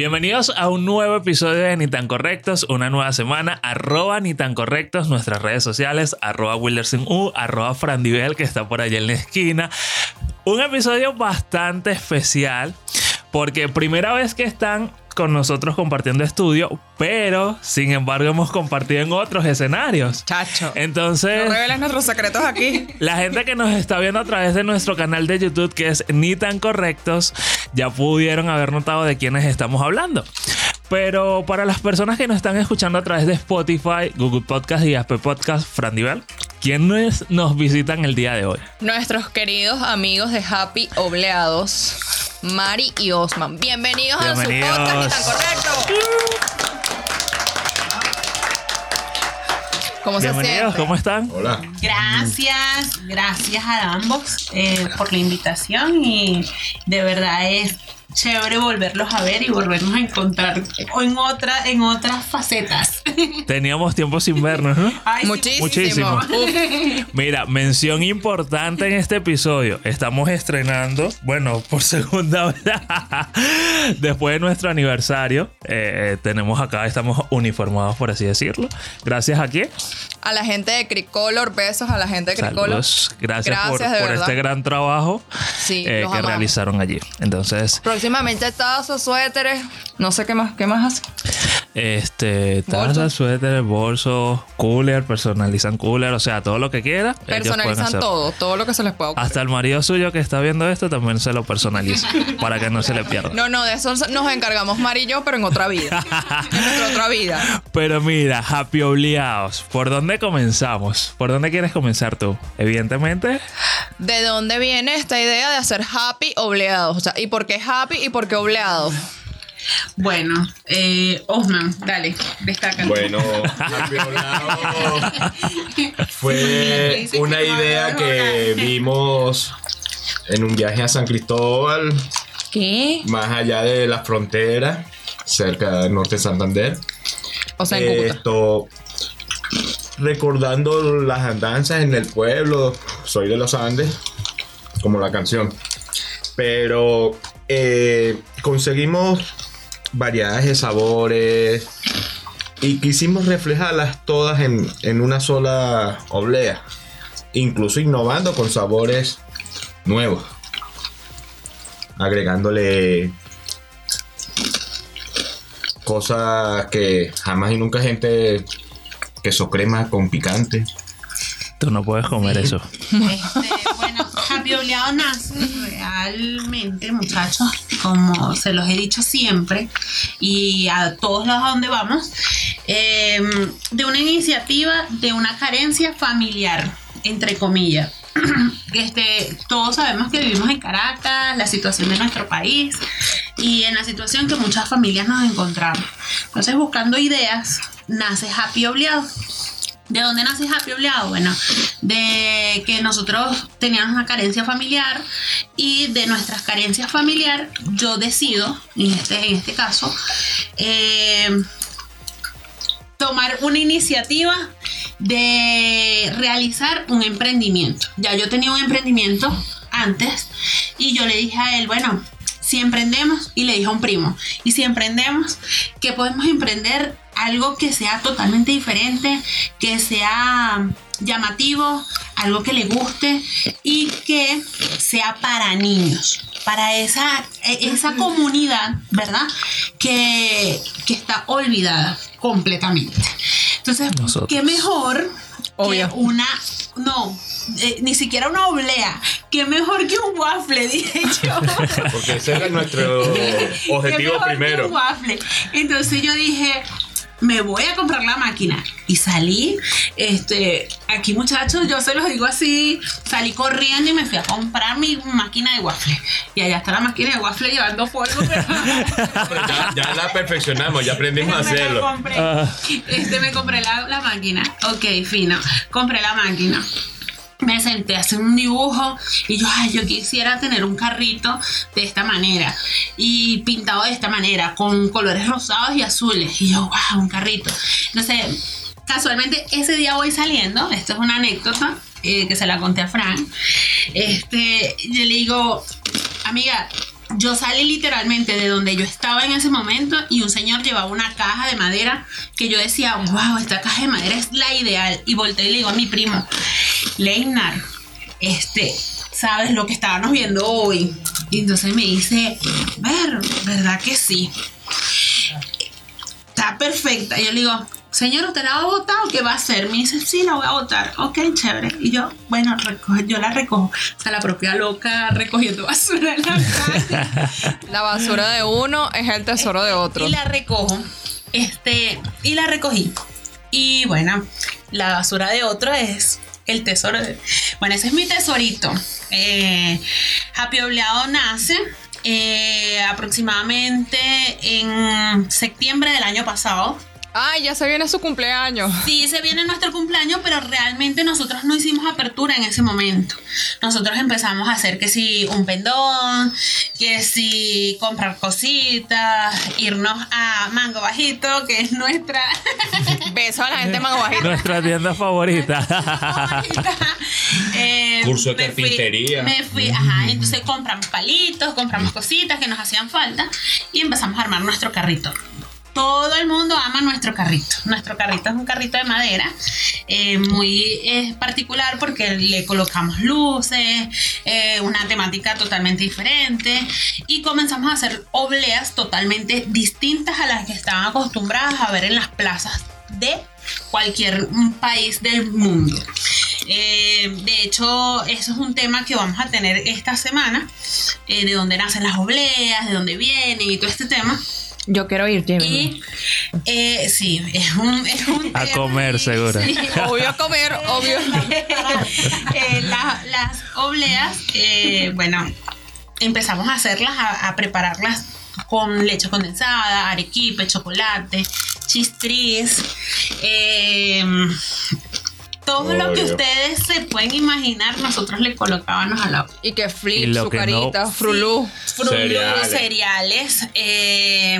Bienvenidos a un nuevo episodio de Ni tan correctos, una nueva semana, arroba ni tan correctos, nuestras redes sociales, arroba Wilderson U, arroba Frandivel, que está por allá en la esquina. Un episodio bastante especial, porque primera vez que están con nosotros compartiendo estudio, pero sin embargo hemos compartido en otros escenarios. Chacho. Entonces, No reveles nuestros secretos aquí. la gente que nos está viendo a través de nuestro canal de YouTube, que es Ni tan correctos, ya pudieron haber notado de quiénes estamos hablando. Pero para las personas que nos están escuchando a través de Spotify, Google Podcast y Apple Podcast, Frandival, ¿quiénes nos visitan el día de hoy? Nuestros queridos amigos de Happy Obleados, Mari y Osman. Bienvenidos, a su Bienvenidos. podcast tan correcto. ¿Cómo se Bienvenidos, siente? ¿cómo están? Hola. Gracias, gracias a ambos eh, por la invitación y de verdad es chévere volverlos a ver y volvernos a encontrar en otra, en otras facetas. Teníamos tiempo sin vernos, ¿no? Ay. Muchísimo. Muchísimo. Mira, mención importante en este episodio. Estamos estrenando, bueno, por segunda vez, después de nuestro aniversario. eh, tenemos acá, estamos uniformados, por así decirlo. Gracias a quién? A la gente de Cricolor, besos a la gente de Cricolor. Saludos. Gracias, por, Gracias, este gran trabajo Sí, eh, que amamos. realizaron allí. Entonces, Próximamente tazos, suéteres, no sé qué más, qué más hace. Este, tazas, suéteres, bolsos, cooler, personalizan cooler, o sea, todo lo que quiera. Personalizan todo, todo lo que se les pueda ocurrir. Hasta el marido suyo que está viendo esto también se lo personaliza para que no se le pierda. No, no, de eso nos encargamos Mari y yo, pero en otra vida. en nuestra otra vida. Pero mira, happy obligados. ¿Por dónde comenzamos? ¿Por dónde quieres comenzar tú? Evidentemente, ¿De dónde viene esta idea de hacer happy obleados? O sea, ¿y por qué happy y por qué obleados? Bueno, eh, Osman, dale, destaca. Bueno, fue una idea que vimos en un viaje a San Cristóbal, ¿Qué? más allá de la frontera, cerca del norte de Santander. O sea, en Cúcuta. Esto, recordando las andanzas en el pueblo, soy de los Andes, como la canción. Pero eh, conseguimos variedades de sabores y quisimos reflejarlas todas en, en una sola oblea, incluso innovando con sabores nuevos, agregándole cosas que jamás y nunca gente queso crema con picante. tú no puedes comer eso. Este, bueno, Happy Obleado nace realmente, muchachos, como se los he dicho siempre, y a todos lados a donde vamos, eh, de una iniciativa de una carencia familiar, entre comillas. Este, todos sabemos que vivimos en Caracas, la situación de nuestro país y en la situación que muchas familias nos encontramos. Entonces, buscando ideas, nace Happy Obleado. ¿De dónde nace Happy Obleado? Bueno, de que nosotros teníamos una carencia familiar y de nuestras carencias familiar yo decido, en este, en este caso, eh, tomar una iniciativa de realizar un emprendimiento. Ya yo tenía un emprendimiento antes y yo le dije a él, bueno, si emprendemos, y le dije a un primo, y si emprendemos, que podemos emprender algo que sea totalmente diferente, que sea llamativo, algo que le guste y que sea para niños, para esa, e- esa comunidad, ¿verdad? Que, que está olvidada completamente. Entonces, Nosotros. ¿qué mejor Obvio. que una, no, eh, ni siquiera una oblea, qué mejor que un waffle, dije yo. Porque ese era nuestro Qué objetivo mejor que primero. un waffle. Entonces yo dije, me voy a comprar la máquina. Y salí, este, aquí muchachos, yo se los digo así, salí corriendo y me fui a comprar mi máquina de waffle. Y allá está la máquina de waffle llevando polvo. pero- Pero ya, ya la perfeccionamos, ya aprendimos a me hacerlo. compré. Ah. Este, me compré la, la máquina. Ok, fino. Compré la máquina. Me senté a hacer un dibujo y yo, ay, yo quisiera tener un carrito de esta manera y pintado de esta manera, con colores rosados y azules. Y yo, wow, un carrito. Entonces, casualmente ese día voy saliendo, esto es una anécdota eh, que se la conté a Fran. Este, yo le digo, amiga, yo salí literalmente de donde yo estaba en ese momento y un señor llevaba una caja de madera que yo decía, wow, esta caja de madera es la ideal. Y volteé y le digo a mi primo, Leinar, este, ¿sabes lo que estábamos viendo hoy? Y entonces me dice, ver, ¿verdad que sí? Está perfecta. Y yo le digo, señor, ¿usted la va a votar o qué va a hacer? Me dice, sí, la voy a votar. Ok, chévere. Y yo, bueno, recoge- yo la recojo. O sea, la propia loca recogiendo basura en la calle. La basura de uno es el tesoro de otro. Y la recojo. Este, y la recogí. Y bueno, la basura de otro es el tesoro de. Bueno, ese es mi tesorito. Eh, Happy Obleado nace eh, aproximadamente en septiembre del año pasado. Ay, ya se viene su cumpleaños. Sí, se viene nuestro cumpleaños, pero realmente nosotros no hicimos apertura en ese momento. Nosotros empezamos a hacer que si un pendón, que si comprar cositas, irnos a Mango Bajito, que es nuestra Beso a la gente mango bajito. Nuestra tienda favorita. Eh, Curso de me fui- carpintería. Me fui, ajá, entonces compramos palitos, compramos cositas que nos hacían falta y empezamos a armar nuestro carrito. Todo el mundo ama nuestro carrito. Nuestro carrito es un carrito de madera eh, muy particular porque le colocamos luces, eh, una temática totalmente diferente y comenzamos a hacer obleas totalmente distintas a las que estaban acostumbradas a ver en las plazas de cualquier país del mundo. Eh, de hecho, eso es un tema que vamos a tener esta semana, de dónde nacen las obleas, de dónde vienen y todo este tema. Yo quiero ir, Jimmy. Y eh, sí, es un, es un A comer, seguro. sí. Obvio a comer, obvio. Eh, la- las obleas, eh, bueno, empezamos a hacerlas, a, a prepararlas con leche condensada, arequipe, chocolate, chistris, todo lo que ustedes se pueden imaginar, nosotros le colocábamos a la Y que Y flip, lo su que carita, no. frulú. Frutos, Cereales. cereales, eh,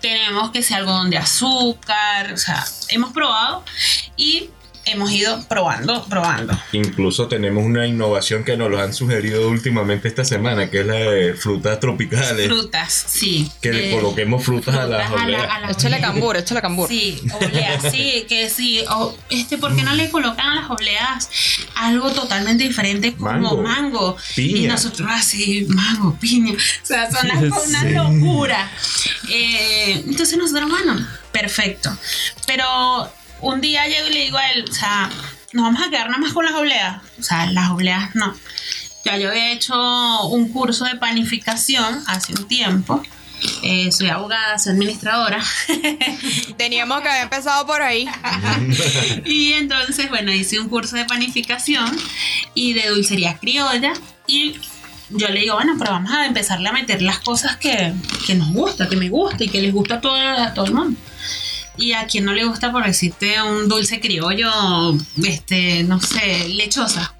tenemos que sea algodón de azúcar, o sea, hemos probado y hemos ido probando, probando. Incluso tenemos una innovación que nos lo han sugerido últimamente esta semana, que es la de frutas tropicales. Frutas, sí. que le Eh, coloquemos frutas, a las frutas obleas. a las Échale cambur, échale cambur. Sí, obleas, sí, que sí. o, este, ¿Por qué no le colocan a las obleas algo totalmente diferente como Mango, mango? piña. Y nosotros así, mango, piña. O sea, son las, una Sí. locura. Eh, entonces nosotros, bueno, perfecto. Pero un día llego y le digo a él, o sea, nos vamos a quedar nada más con las obleas. O sea, las obleas no. Ya yo había hecho un curso de panificación hace un tiempo. Eh, soy abogada, soy administradora. Teníamos que haber empezado por ahí. y entonces, bueno, hice un curso de panificación y de dulcería criolla. Y yo le digo, bueno, pero vamos a empezarle a meter las cosas que, que nos gusta, que me gusta y que les gusta a todo, a todo el mundo. Y a quien no le gusta, por decirte, un dulce criollo, este, no sé, lechosa,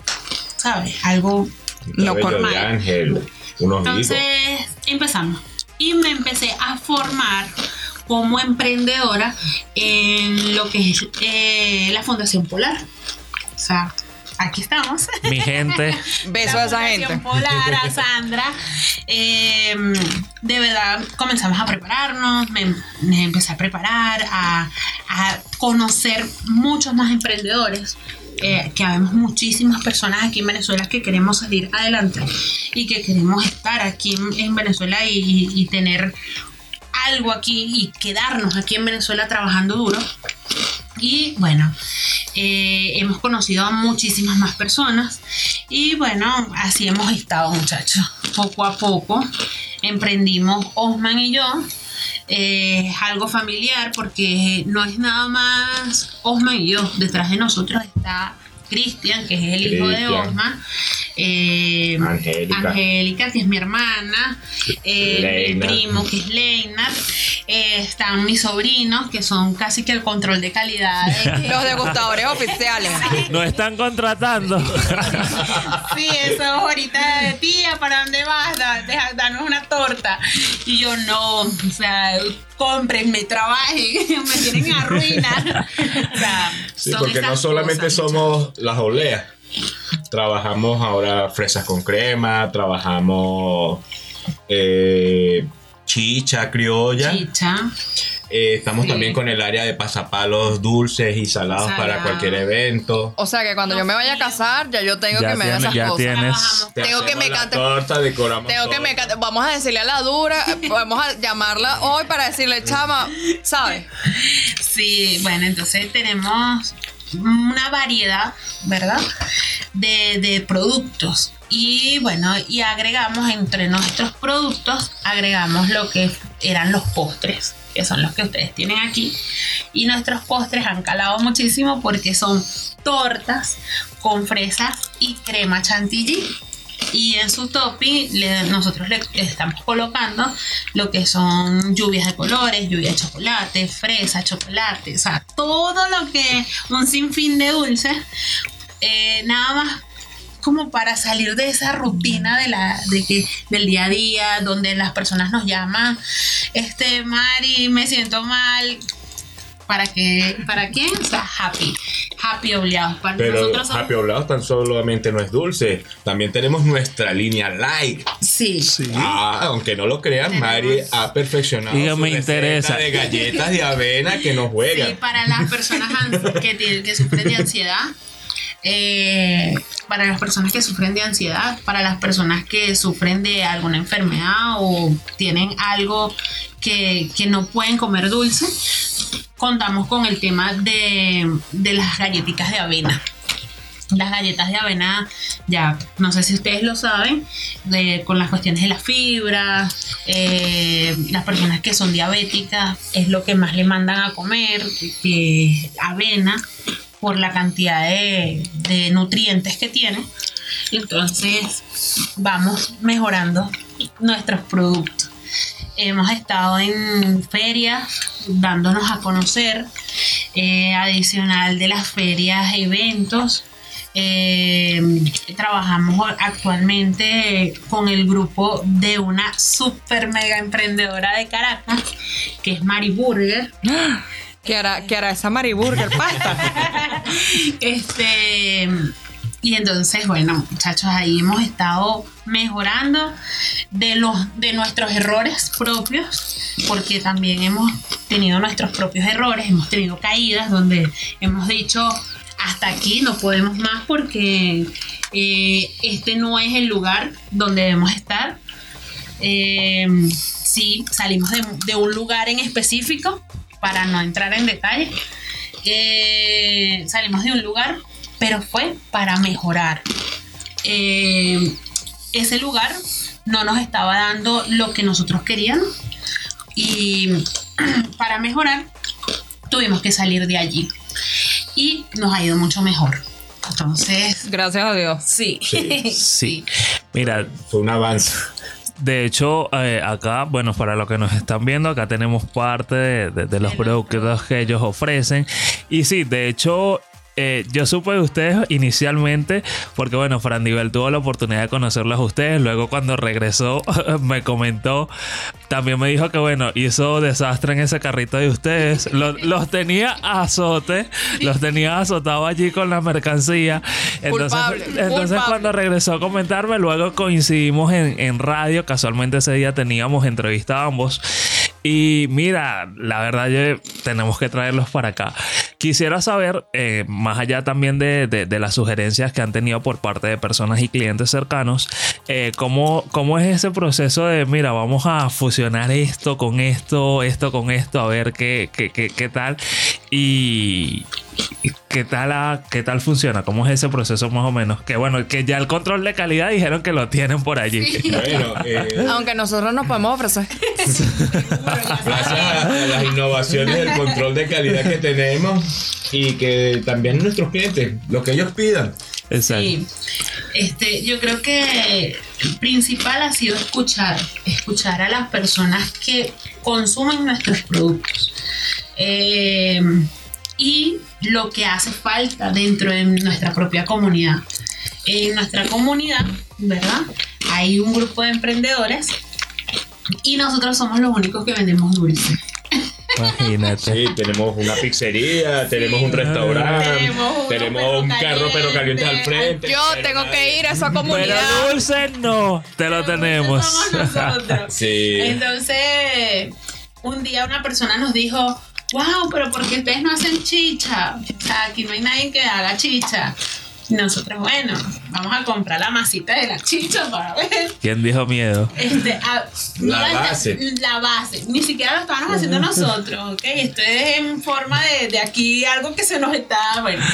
¿sabes? Algo No Cabello de normal. ángel, unos Entonces empezamos y me empecé a formar como emprendedora en lo que es eh, la Fundación Polar. O sea, aquí estamos. Mi gente. Beso La a esa gente. Polar, a Sandra. Eh, de verdad comenzamos a prepararnos, me, me empecé a preparar, a, a conocer muchos más emprendedores. eh, que habemos muchísimas personas aquí en Venezuela que queremos salir adelante y que queremos estar aquí en, en Venezuela y, y- y tener algo aquí y quedarnos aquí en Venezuela trabajando duro. Y bueno, eh, hemos conocido a muchísimas más personas y bueno, así hemos estado muchachos. Poco a poco emprendimos Osman y yo. Eh, es algo familiar porque no es nada más Osman y yo. Detrás de nosotros está Cristian, que es el hijo de. Osman. Eh, Angélica. Angélica, que es mi hermana. eh, mi Leina. primo, que es Leina. Eh, están mis sobrinos, que son casi que el control de calidad. de- Los degustadores oficiales. Nos están contratando. Sí, eso ahorita de tía, ¿para dónde vas? Da- deja- danos una torta. Y yo no, o sea, cómprenme, trabajen, me tienen a. O sea, Sí, porque no solamente cosas, somos las obleas. Trabajamos ahora fresas con crema, trabajamos eh, chicha, criolla. Chicha. Eh, estamos Sí. también con el área de pasapalos dulces y salados para cualquier evento. O sea que cuando yo me vaya a casar, ya yo tengo Ya que me hagan tienes- esas ya cosas. tienes-. Te Tengo que me cante- torta, decoramos Tengo que me cante- Vamos a decirle a la dura, vamos a llamarla hoy para decirle, chama, ¿sabes? Sí, bueno, entonces tenemos una variedad, ¿verdad? De, de productos. Y bueno, y agregamos entre nuestros productos, agregamos lo que eran los postres, que son los que ustedes tienen aquí. Y nuestros postres han calado muchísimo porque son tortas con fresas y crema chantilly. Y en su topping nosotros le estamos colocando lo que son lluvias de colores, lluvia de chocolate, fresa, chocolate, o sea, todo lo que un sinfín de dulces, eh, nada más como para salir de esa rutina de la de que del día a día donde las personas nos llaman este Mari me siento mal para que para quién o sea happy happy obligado para Pero nosotros somos- Happy Oblados tan solamente no es dulce. También tenemos nuestra línea light. sí Ah, aunque no lo crean, Tenemos- Mari ha perfeccionado Diga, su me interesa. de galletas de avena que nos Sí, juegan. para las personas que, tienen- que sufren de ansiedad, eh, para las personas que sufren de ansiedad, para las personas que sufren de alguna enfermedad o tienen algo que, que no pueden comer dulce, contamos con el tema de, de las galletitas de avena. Las galletas de avena, ya no sé si ustedes lo saben, con las cuestiones de la fibra, eh, las personas que son diabéticas es lo que más le mandan a comer, que avena, por la cantidad de, nutrientes que tiene. Entonces vamos mejorando nuestros productos. Hemos estado en ferias dándonos a conocer, eh, adicional de las ferias, eventos. Eh, trabajamos actualmente con el grupo de una super mega emprendedora de Caracas, que es Mari Burger. ¿Qué hará, qué hará esa Mariburger pasta? Este, y entonces, bueno, muchachos, ahí hemos estado mejorando de los de nuestros errores propios, porque también hemos tenido nuestros propios errores, hemos tenido caídas donde hemos dicho hasta aquí no podemos más porque eh, este no es el lugar donde debemos estar. Eh, sí, salimos de, de un lugar en específico para no entrar en detalle. Eh, salimos de un lugar, pero fue para mejorar. Eh, ese lugar no nos estaba dando lo que nosotros queríamos y para mejorar tuvimos que salir de allí y nos ha ido mucho mejor. Entonces, Gracias a Dios. sí. Sí. Mira, Fue un avance. De hecho, eh, acá, bueno, para los que nos están viendo, acá tenemos parte de, de- de los los productos que ellos ofrecen. Y sí, de hecho, eh, yo supe de ustedes inicialmente, porque bueno, Frandivel tuvo la oportunidad de conocerlos a ustedes. Luego, cuando regresó, me comentó, también me dijo que bueno, hizo desastre en ese carrito de ustedes. Lo- los tenía a azote, los tenía azotados allí con la mercancía. Entonces, Culpable, entonces culpable. cuando regresó a comentarme, luego coincidimos en, en radio. Casualmente ese día teníamos entrevista a ambos. Y mira, la verdad, yo- tenemos que traerlos para acá. Quisiera saber, eh, más allá también de, de- de las sugerencias que han tenido por parte de personas y clientes cercanos, eh, ¿cómo, ¿cómo es ese proceso de, mira, vamos a fusionar esto con esto, esto con esto, a ver qué, qué, qué, qué tal? Y, ¿Qué tal, ah, ¿Qué tal funciona? ¿Cómo es ese proceso más o menos? Que bueno, que ya el control de calidad dijeron que lo tienen por allí. Bueno, eh, Aunque nosotros nos podemos ofrecer. gracias a, a las innovaciones del control de calidad que tenemos y que también nuestros clientes, lo que ellos pidan. Exacto. Sí. Este, yo creo que el principal ha sido escuchar, escuchar a las personas que consumen nuestros productos. Eh, y lo que hace falta dentro de nuestra propia comunidad. En nuestra comunidad, ¿verdad? Hay un grupo de emprendedores y nosotros somos los únicos que vendemos dulce. Imagínate. Sí, tenemos una pizzería, tenemos un restaurante, Tenemos un carro pero calientes al frente. Yo pero tengo que ir a esa Pero comunidad. dulce no, te lo tenemos. Somos nosotros. Sí. Entonces, un día una persona nos dijo, wow, pero ¿por qué ustedes no hacen chicha? O sea, aquí no hay nadie que haga chicha. Y nosotros, bueno, vamos a comprar la masita de la chicha para ver. ¿Quién dijo miedo? Este, ah, La base. La base. Ni siquiera lo estábamos haciendo nosotros, ¿ok? Esto es en forma de, de aquí algo que se nos está, bueno.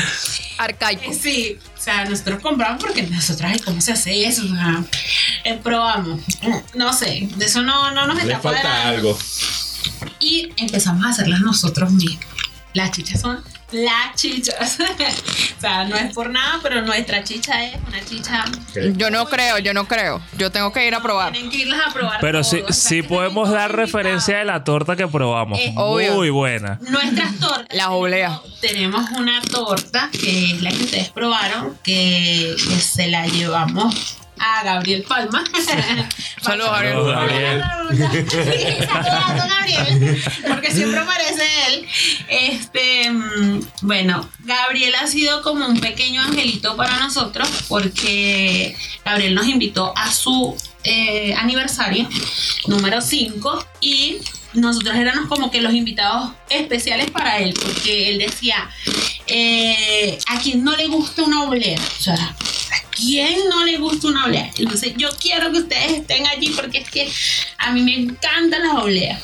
Arcaico. Sí, o sea, nosotros compramos porque nosotros, ay, ¿cómo se hace eso? O sea, eh, probamos. No sé, de eso no, no nos Le está falta algo. Y empezamos a hacerlas nosotros mismos. Las chichas son las chichas. o sea, no es por nada, pero nuestra chicha es una chicha. Yo no creo, yo no creo. Yo tengo que ir a probar. Tienen que irlas a probar. Pero todo, sí, o sea, sí podemos dar referencia de la torta que probamos. Eh, obvio. Muy buena. Nuestras tortas. Las obleas. Tenemos una torta que es la que ustedes probaron, que, que se la llevamos a Gabriel Palma. Saludos, Gabriel. Saludos, Gabriel. Saludos Gabriel, porque siempre aparece él. Este, mm, bueno, Gabriel ha sido como un pequeño angelito para nosotros, porque Gabriel nos invitó a su eh, aniversario número 5 y nosotros éramos como que los invitados especiales para él, porque él decía, eh, a quien no le gusta una oblea, o sea, ¿a quién no le gusta una oblea? Entonces yo quiero que ustedes estén allí porque es que a mí me encantan las obleas.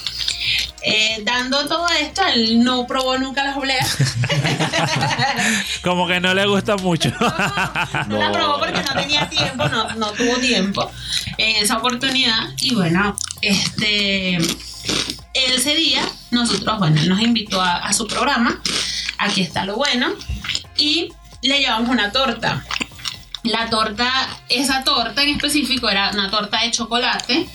Eh, dando todo esto, él no probó nunca las obleas. Como que no le gusta mucho. No la probó porque no tenía tiempo, no, no tuvo tiempo en esa oportunidad. Y bueno, este ese día nosotros, bueno, él nos invitó a, a su programa. Aquí está lo bueno. Y le llevamos una torta. La torta, esa torta en específico era una torta de chocolate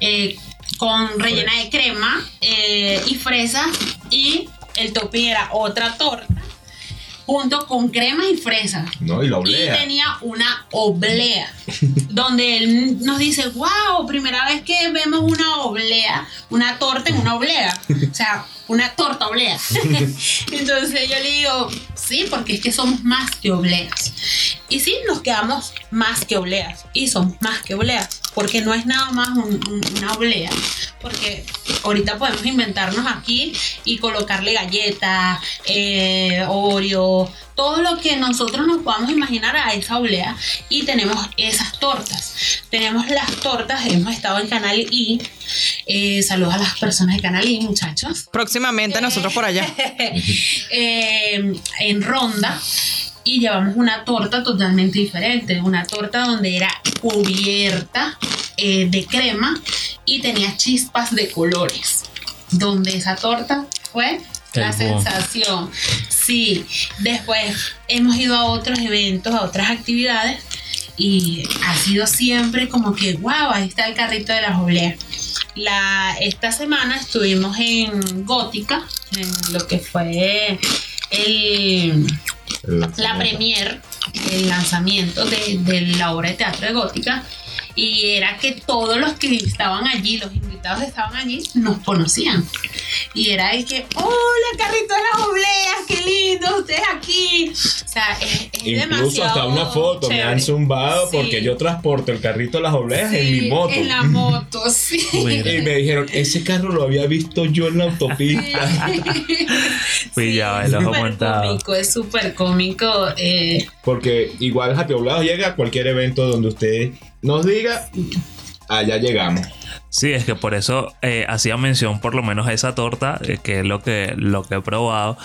eh, con rellena de crema eh, y fresas y el topping era otra torta junto con crema y fresas. No, y la Y oblea. tenía una oblea, donde él nos dice, wow, primera vez que vemos una oblea, una torta en una oblea. O sea, una torta oblea. Entonces yo le digo, sí, porque es que somos más que obleas. Y sí, nos quedamos más que obleas. Y somos más que obleas. Porque no es nada más un- un- una oblea. Porque ahorita podemos inventarnos aquí y colocarle galletas, eh, Oreo, todo lo que nosotros nos podamos imaginar a esa oblea. Y tenemos esas tortas. Tenemos las tortas, hemos estado en Canal I. Eh, saludos a las personas de Canal I, muchachos. Próximamente nosotros por allá. Eh, en ronda y llevamos una torta totalmente diferente, una torta donde era cubierta eh, de crema y tenía chispas de colores, donde esa torta fue la boom. sensación. Sí, después hemos ido a otros eventos, a otras actividades y ha sido siempre como que, wow, ahí está el carrito de las obleas. La, esta semana estuvimos en Gótica, en lo que fue el, la premier, el lanzamiento de, de la obra de teatro de Gótica. Y era que todos los que estaban allí, los invitados que estaban allí, nos conocían. Y era de que, hola, carrito de las obleas, qué lindo, ustedes aquí. O sea, es, es Incluso demasiado hasta una foto me han zumbado Sí. porque yo transporto el carrito de las obleas en mi Sí, moto. En la moto, sí. Y me dijeron, ese carro lo había visto yo en la autopista. Pillaba el ojo súper cómico, es súper cómico. eh, Porque igual Happy Oblados llega a cualquier evento donde usted nos diga, allá llegamos. Sí, es que por eso eh, hacía mención por lo menos a esa torta, eh, que es lo que, lo que he probado.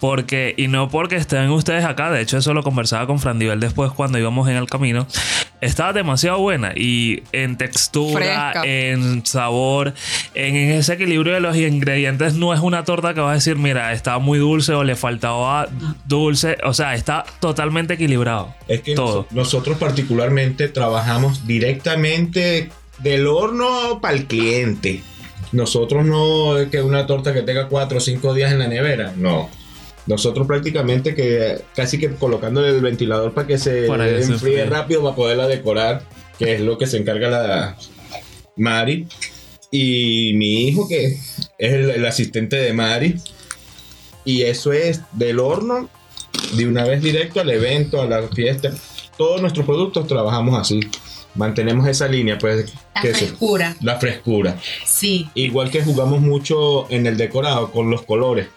Porque, y no porque estén ustedes acá, de hecho eso lo conversaba con Frandivel después cuando íbamos en el camino. Estaba demasiado buena y en textura, Fresca. en sabor, en, en ese equilibrio de los ingredientes, no es una torta que vas a decir, mira, estaba muy dulce o le faltaba dulce. O sea, está totalmente equilibrado. Es que todo. nos- nosotros particularmente trabajamos directamente del horno para el cliente. Nosotros no es que una torta que tenga cuatro o cinco días en la nevera, no. Nosotros prácticamente que casi que colocándole el ventilador para que se Para enfríe. rápido para poderla decorar, que es lo que se encarga la Mari. y mi hijo que es el, el asistente de Mari. Y eso es del horno, de una vez directo al evento, a la fiesta. Todos nuestros productos trabajamos así. Mantenemos esa línea, pues. La que frescura. la frescura. Sí. Igual que jugamos mucho en el decorado con los colores.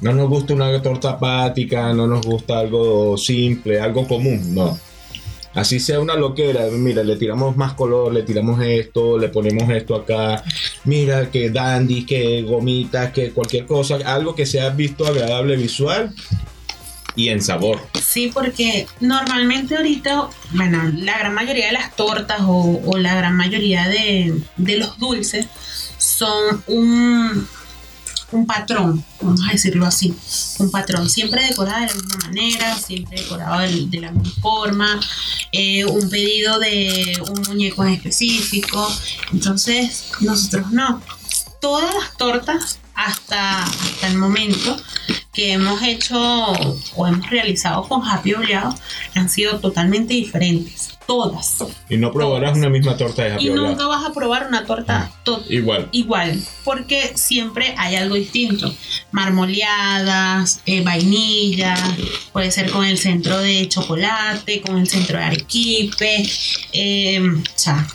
No nos gusta una torta apática, no nos gusta algo simple, algo común, no. Así sea una loquera, mira, le tiramos más color, le tiramos esto, le ponemos esto acá. Mira, que dandy, que gomitas, que cualquier cosa, algo que sea visto agradable visual y en sabor. Sí, porque normalmente ahorita, bueno, la gran mayoría de las tortas o, la gran mayoría de, de los dulces son un, un patrón, vamos a decirlo así, un patrón, siempre decorado de la misma manera, siempre decorado de, de la misma forma, eh, un pedido de un muñeco en específico, entonces nosotros no. Todas las tortas hasta, hasta el momento que hemos hecho o hemos realizado con Happy Oleado han sido totalmente diferentes. Todas. Y no probarás una misma torta de Happy Y Oleado. nunca vas a probar una torta to- Igual. igual, porque siempre hay algo distinto. Marmoleadas, eh, vainilla, puede ser con el centro de chocolate, con el centro de arequipe, eh, o sea,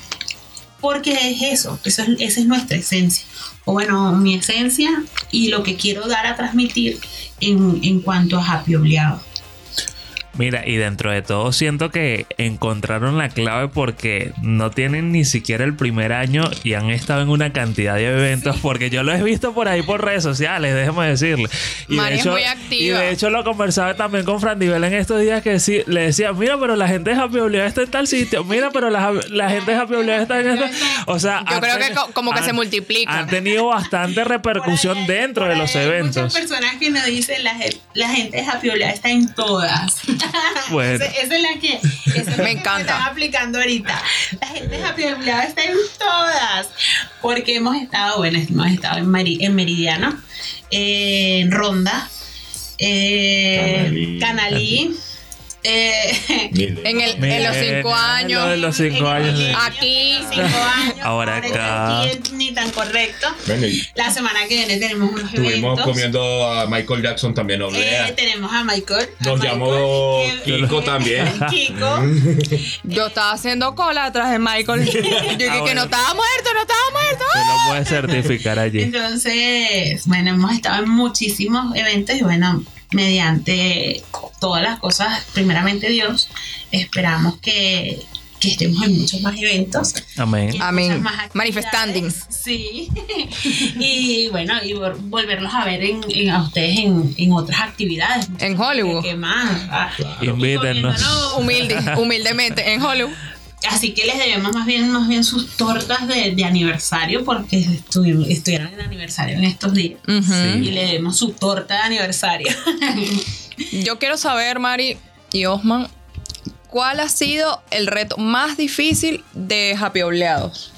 porque es eso, eso es, esa es nuestra esencia. O bueno, mi esencia y lo que quiero dar a transmitir en, en cuanto a Happy Obligado. Mira, y dentro de todo siento que encontraron la clave porque no tienen ni siquiera el primer año y han estado en una cantidad de eventos porque yo lo he visto por ahí por redes sociales, déjeme decirle. Y Mari de es muy y activa. de hecho lo conversaba también con Fran en estos días que sí, le decía, mira, pero la gente de Happy Obligado está en tal sitio, mira, pero la, la gente de Happy Obligado está en este... O sea, Yo han creo que como que se multiplica. Han tenido bastante repercusión ahí- dentro de los eventos. Muchas personas que nos dicen la, la gente de Happy Obligado está en todas. Bueno. Esa, esa es la que, esa es la Me que encanta. están aplicando ahorita. La gente de Happy está en todas. Porque hemos estado, bueno, hemos estado en, Mari- en Meridiano, eh, en Ronda, eh, Canalí. Canalí. Eh. En, el, en Mira, los cinco lo años. de los cinco en- años. en- Aquí. cinco años. Ahora acá. Aquí en ni tan correcto. La semana que viene tenemos unos estuvimos eventos. comiendo a Michael Jackson también, oblea. Eh, tenemos a Michael. Nos Michael, llamó que- Kiko también. Kiko. Yo estaba haciendo cola atrás de Michael. Yo dije Ah, que bueno. no estaba muerto, no estaba muerto. Tú lo puedes certificar allí. Entonces, bueno, hemos estado en muchísimos eventos y bueno, mediante todas las cosas, primeramente Dios, esperamos que, que estemos en muchos más eventos. Amén. y Amén. Manifestanding. Sí. y bueno, y vol- volverlos a ver en, en- a ustedes en, en otras actividades. En Hollywood. ¿Qué más? Ah, Humilde, humildemente, en Hollywood. Así que les debemos más bien, más bien sus tortas de, de aniversario porque estuvieron en aniversario en estos días. Sí. Y le debemos su torta de aniversario. Yo quiero saber, Mari y Osman, ¿cuál ha sido el reto más difícil de Happy Obleados?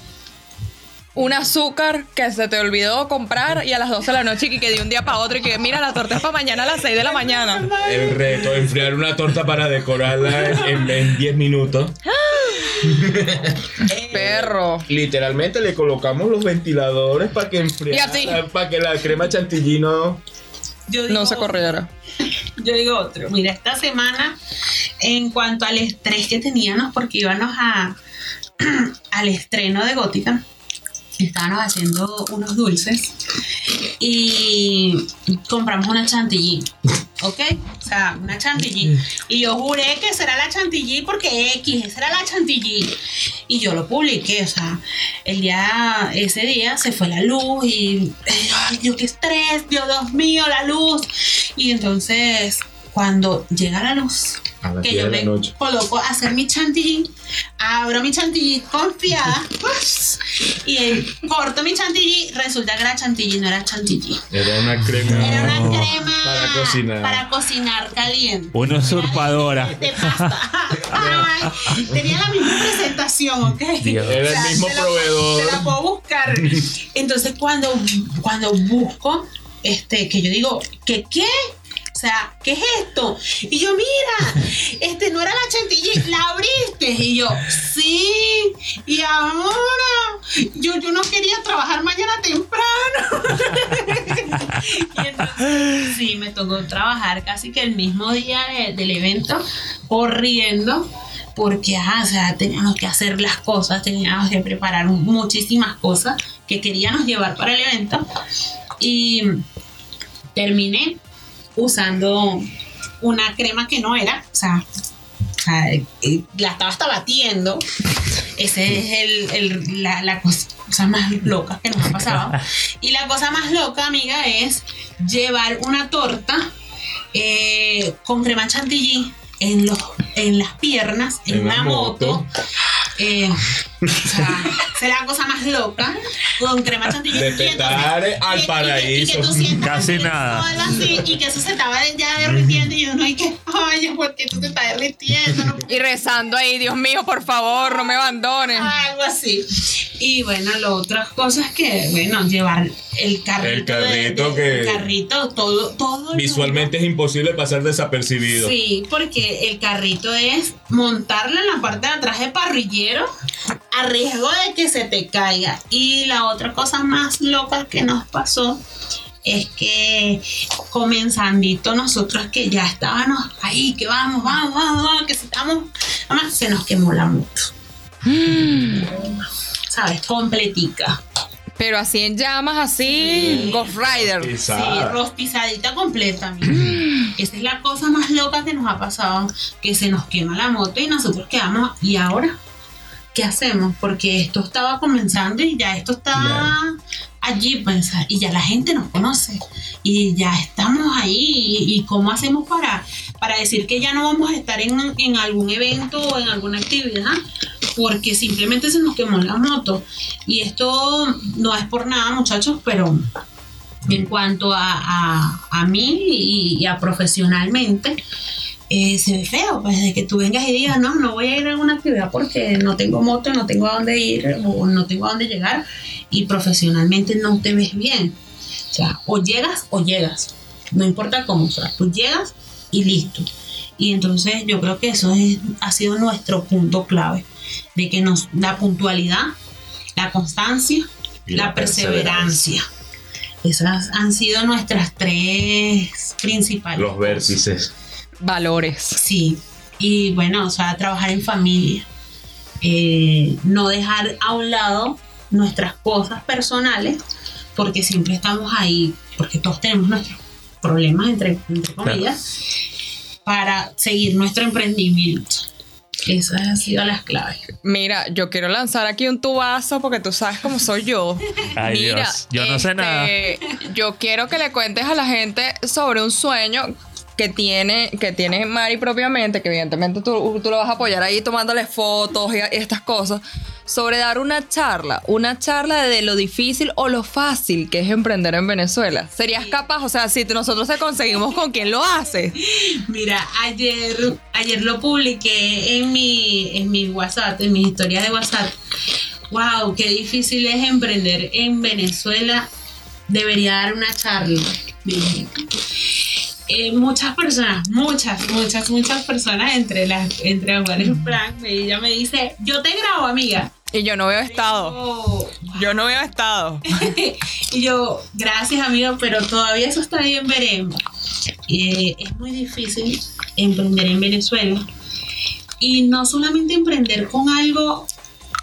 Un azúcar que se te olvidó comprar y a las 12 de la noche y que de un día para otro y que mira la torta es para mañana a las 6 de la mañana. El reto, enfriar una torta para decorarla en en 10 minutos. Perro. Literalmente le colocamos los ventiladores para que enfriara, Y así. para que la crema chantilly no... Digo, No se corriera. Yo digo otro. Mira, esta semana, en cuanto al estrés que teníamos, porque íbamos a al estreno de Gótica, estábamos haciendo unos dulces y compramos una chantilly. ¿Ok? O sea, una chantilly. Y yo juré que será la chantilly porque X, esa era la chantilly. Y yo lo publiqué, o sea, el día, ese día se fue la luz y, ay, yo qué estrés, Dios, Dios mío, la luz. Y entonces, cuando llega la luz, A las que 10 yo de me la noche. coloco a hacer mi chantilly, abro mi chantilly confiada y corto mi chantilly, resulta que la chantilly no era chantilly. Era una crema. Era una crema Para cocinar. para cocinar caliente. Una usurpadora. De pasta. Ay, tenía la misma presentación, ¿ok? Dios. Era el mismo te la- proveedor. Te la puedo buscar. Entonces, cuando, cuando busco, este, que yo digo, ¿qué qué? O sea, ¿qué es esto? Y yo, mira, este no era la chantilly, la abriste. Y yo, sí, y ahora. yo, yo no quería trabajar mañana temprano. y entonces, sí, me tocó trabajar casi que el mismo día de- del evento, corriendo, porque, ajá, o sea, teníamos que hacer las cosas, teníamos que preparar muchísimas cosas que queríamos llevar para el evento. Y terminé usando una crema que no era, o sea, eh, la estaba hasta batiendo. Ese es el, el- la, la cosa más loca que nos ha pasado. Y la cosa más loca, amiga, es llevar una torta eh, con crema chantilly en, los, en las piernas, en, una moto. moto. Eh, o sea, es la cosa más loca con crema chantilly. De Y entonces- Petare al y- y- y que paraíso. tú sientas Casi así, nada. así, y que eso se estaba ya derritiendo y uno y que, ay, ¿por qué esto se está derritiendo? No Y rezando ahí, Dios mío, por favor, no me abandones. algo así. Y bueno, lo otras cosas que, bueno, llevar el carrito. El carrito de- de- que- el carrito, todo, todo. Visualmente es imposible pasar desapercibido. Sí, porque el carrito es montarlo en la parte de atrás de parrillero a riesgo de que se te caiga. Y la otra cosa más loca que nos pasó es que comenzandito nosotros que ya estábamos ahí, que vamos, vamos, vamos, vamos, que si estamos, mamá, se nos quemó la moto. ¿Sabes? Completica. Pero así en llamas, así, Ghost Rider. Sí, Pisada. rostizadita completa. mira. Esa es la cosa más loca que nos ha pasado, que se nos quema la moto y nosotros quedamos, ¿y ahora? ¿Qué hacemos? Porque esto estaba comenzando y ya esto está Claro. allí, pues, y ya la gente nos conoce y ya estamos ahí y, cómo hacemos para, para decir que ya no vamos a estar en, en algún evento o en alguna actividad porque simplemente se nos quemó la moto y esto no es por nada muchachos pero en cuanto a, a, a mí y, y a profesionalmente, eh, se ve feo, pues de que tú vengas y digas, no, no voy a ir a alguna actividad porque no tengo moto, no tengo a dónde ir o no tengo a dónde llegar y profesionalmente no te ves bien. O sea, o llegas o llegas, no importa cómo, o sea, tú llegas y listo. Y entonces yo creo que eso es, ha sido nuestro punto clave, de que nos, la puntualidad, la constancia, Y la, la perseverancia. Esas han sido nuestras tres principales. Los vértices. Valores. Sí. Y bueno, o sea, trabajar en familia. Eh, no dejar a un lado nuestras cosas personales, porque siempre estamos ahí, porque todos tenemos nuestros problemas, entre, entre comillas, para seguir nuestro emprendimiento. Esas han sido las claves. Mira, yo quiero lanzar aquí un tubazo porque tú sabes cómo soy yo. Ay, Mira, Dios, yo no sé este, nada. Yo quiero que le cuentes a la gente sobre un sueño que tiene, que tiene Mari propiamente, que evidentemente tú, tú lo vas a apoyar ahí tomándole fotos y, y estas cosas, sobre dar una charla, una charla de lo difícil o lo fácil que es emprender en Venezuela. ¿Serías capaz? O sea, si nosotros te conseguimos con quien lo hace. Mira, ayer, ayer lo publiqué en mi, en mi WhatsApp, en mis historias de WhatsApp. Wow, qué difícil es emprender en Venezuela. Debería dar una charla. dije. Eh, muchas personas, muchas, muchas, muchas personas, entre las, entre las cuales Frank, ella me dice, yo te grabo, amiga. Y yo no veo estado. Yo no veo estado. y yo, gracias amigo, pero todavía eso está bien, veremos. Eh, es muy difícil emprender en Venezuela. Y no solamente emprender con algo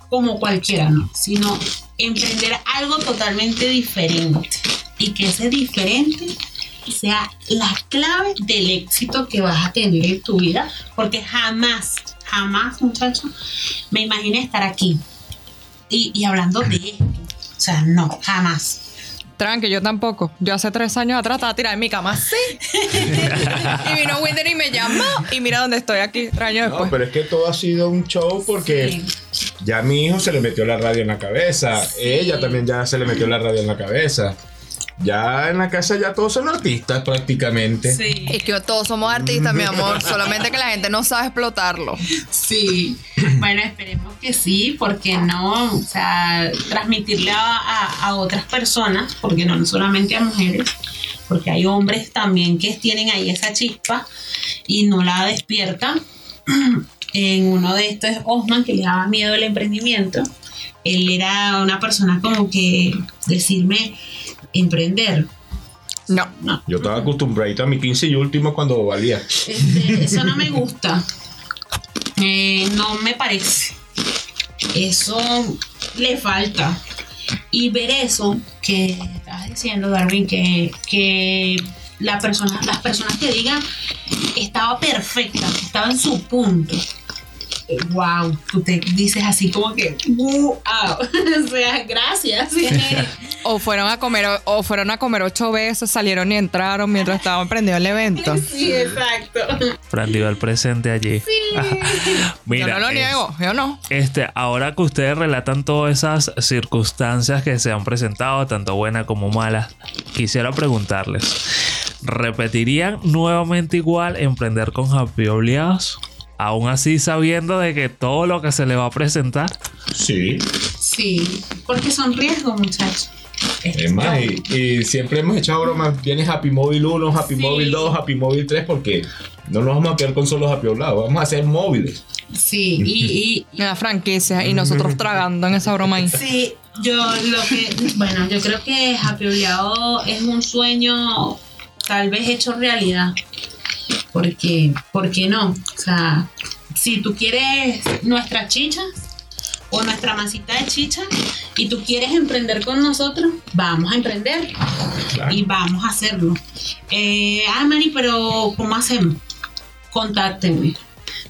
como cualquiera, no, sino emprender algo totalmente diferente. Y que ese diferente sea la clave del éxito que vas a tener en tu vida. Porque jamás, jamás, muchachos, me imaginé estar aquí y, y hablando de esto. O sea, no, jamás. Tranque, yo tampoco. Yo hace tres años atrás estaba tirada en mi cama así. y vino Winder y me llamó. Y mira dónde estoy aquí, tres años No, después. pero es que todo ha sido un show porque ya a mi hijo se le metió la radio en la cabeza. Ella también ya se le metió la radio en la cabeza. Ya en la casa ya todos son artistas prácticamente. Sí. Es que todos somos artistas, mi amor. Solamente que la gente no sabe explotarlo. Sí. Bueno, esperemos que sí, porque no, o sea, transmitirle a, a- a otras personas, porque no solamente a mujeres, porque hay hombres también que tienen ahí esa chispa y no la despiertan. En uno de estos es Osman, que le daba miedo el emprendimiento. él era una persona como que decirme emprender. No. No, Yo estaba acostumbrado a mi 15 y último cuando valía. este, eso no me gusta. Eh, no me parece. Eso le falta. Y ver eso que estabas diciendo, Darwin, que, que la persona, las personas que digan estaba perfecta, estaba en su punto. Eh, Wow, tú te dices así como que wow, o sea, gracias. O fueron a comer, o fueron a comer ocho veces, salieron y entraron mientras estaban prendido el evento. Sí, exacto. Fran dio el presente allí. Mira, yo no lo es- niego, yo no. Este, ahora que ustedes relatan todas esas circunstancias que se han presentado, tanto buenas como malas, quisiera preguntarles, ¿repetirían nuevamente igual emprender con Happy Obligados? Aún así sabiendo de que todo lo que se le va a presentar, Sí. Sí, porque son riesgos, muchachos. Es más, y, y siempre hemos echado bromas. Viene Happy Móvil 1, Happy Sí. Móvil 2, Happy Móvil 3, porque no nos vamos a quedar con solo Happy Oblado. Vamos a hacer móviles. Sí, y, y, La franquicia y nosotros tragando en esa broma ahí. Sí, yo lo que, bueno, yo creo que Happy Oleado es un sueño tal vez hecho realidad. Porque, ¿por qué no? O sea, si tú quieres nuestras chichas o nuestra masita de chicha y tú quieres emprender con nosotros, vamos a emprender Claro. y vamos a hacerlo. Eh, ah, Mari, pero ¿cómo hacemos? Contáctenme.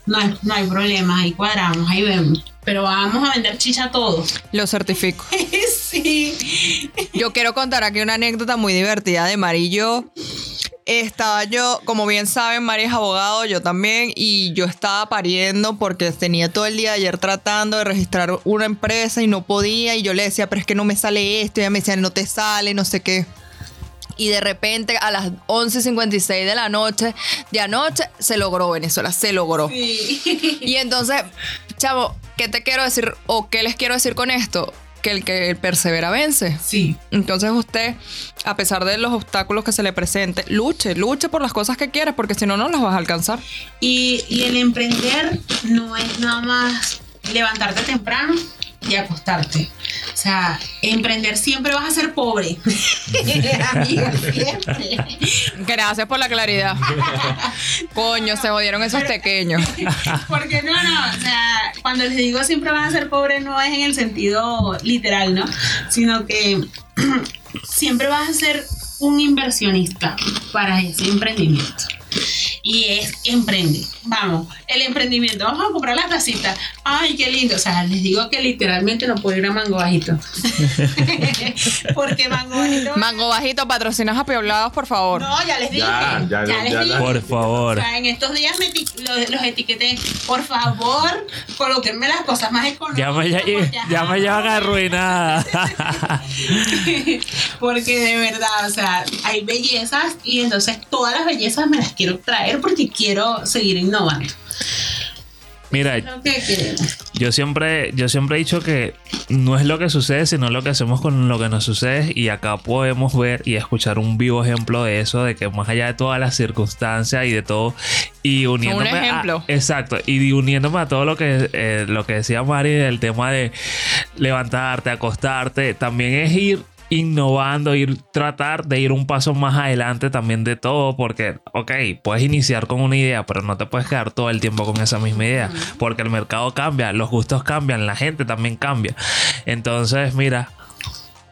No hay, no hay problema, ahí cuadramos, ahí vemos. Pero vamos a vender chicha todos. Lo certifico. sí. Yo quiero contar aquí una anécdota muy divertida de Mari y yo. Estaba yo, como bien saben, Mari es abogado, yo también, y yo estaba pariendo porque tenía todo el día de ayer tratando de registrar una empresa y no podía, y yo le decía, pero es que no me sale esto, y ella me decía, no te sale, no sé qué. Y de repente a las 11.56 de la noche, de anoche, se logró Venezuela, se logró. Y entonces, chavo, ¿qué te quiero decir o qué les quiero decir con esto? Que el que persevera vence. Sí. Entonces usted, a pesar de los obstáculos que se le presente, luche, luche por las cosas que quieres, porque si no, no las vas a alcanzar. Y, y el emprender no es nada más levantarte temprano y acostarte. O sea, emprender siempre vas a ser pobre. Amiga, siempre. Gracias por la claridad. Coño, se jodieron esos pequeños. Porque no, no, o sea, cuando les digo siempre van a ser pobres no es en el sentido literal, ¿no? Sino que siempre vas a ser un inversionista para ese emprendimiento. Y es emprende. Vamos, el emprendimiento. Vamos a comprar la tacita. Ay, qué lindo. O sea, les digo que literalmente no puedo ir a Mango Bajito. Porque Mango Bajito. Mango bajito, patrocinas a Pioblados, por favor. No, ya les dije. Ya, ya, les ya dije. la- por favor. O sea, en estos días me eti- los, los etiqueté. Por favor, colóquenme las cosas más económicas. Ya me, ya, ya llevan arruinada. Porque de verdad, o sea, hay bellezas y entonces todas las bellezas me las quiero traer porque quiero seguir innovando. Mira. Yo siempre, yo siempre he dicho que no es lo que sucede, sino lo que hacemos con lo que nos sucede. Y acá podemos ver y escuchar un vivo ejemplo de eso, de que más allá de todas las circunstancias y de todo, y uniéndome. a- ejemplo. exacto. Y uniéndome a todo lo que, eh, lo que decía Mari del tema de levantarte, acostarte, también es ir innovando, ir tratar de ir un paso más adelante también de todo, porque, ok, puedes iniciar con una idea, pero no te puedes quedar todo el tiempo con esa misma idea, porque el mercado cambia, los gustos cambian, la gente también cambia. Entonces, mira,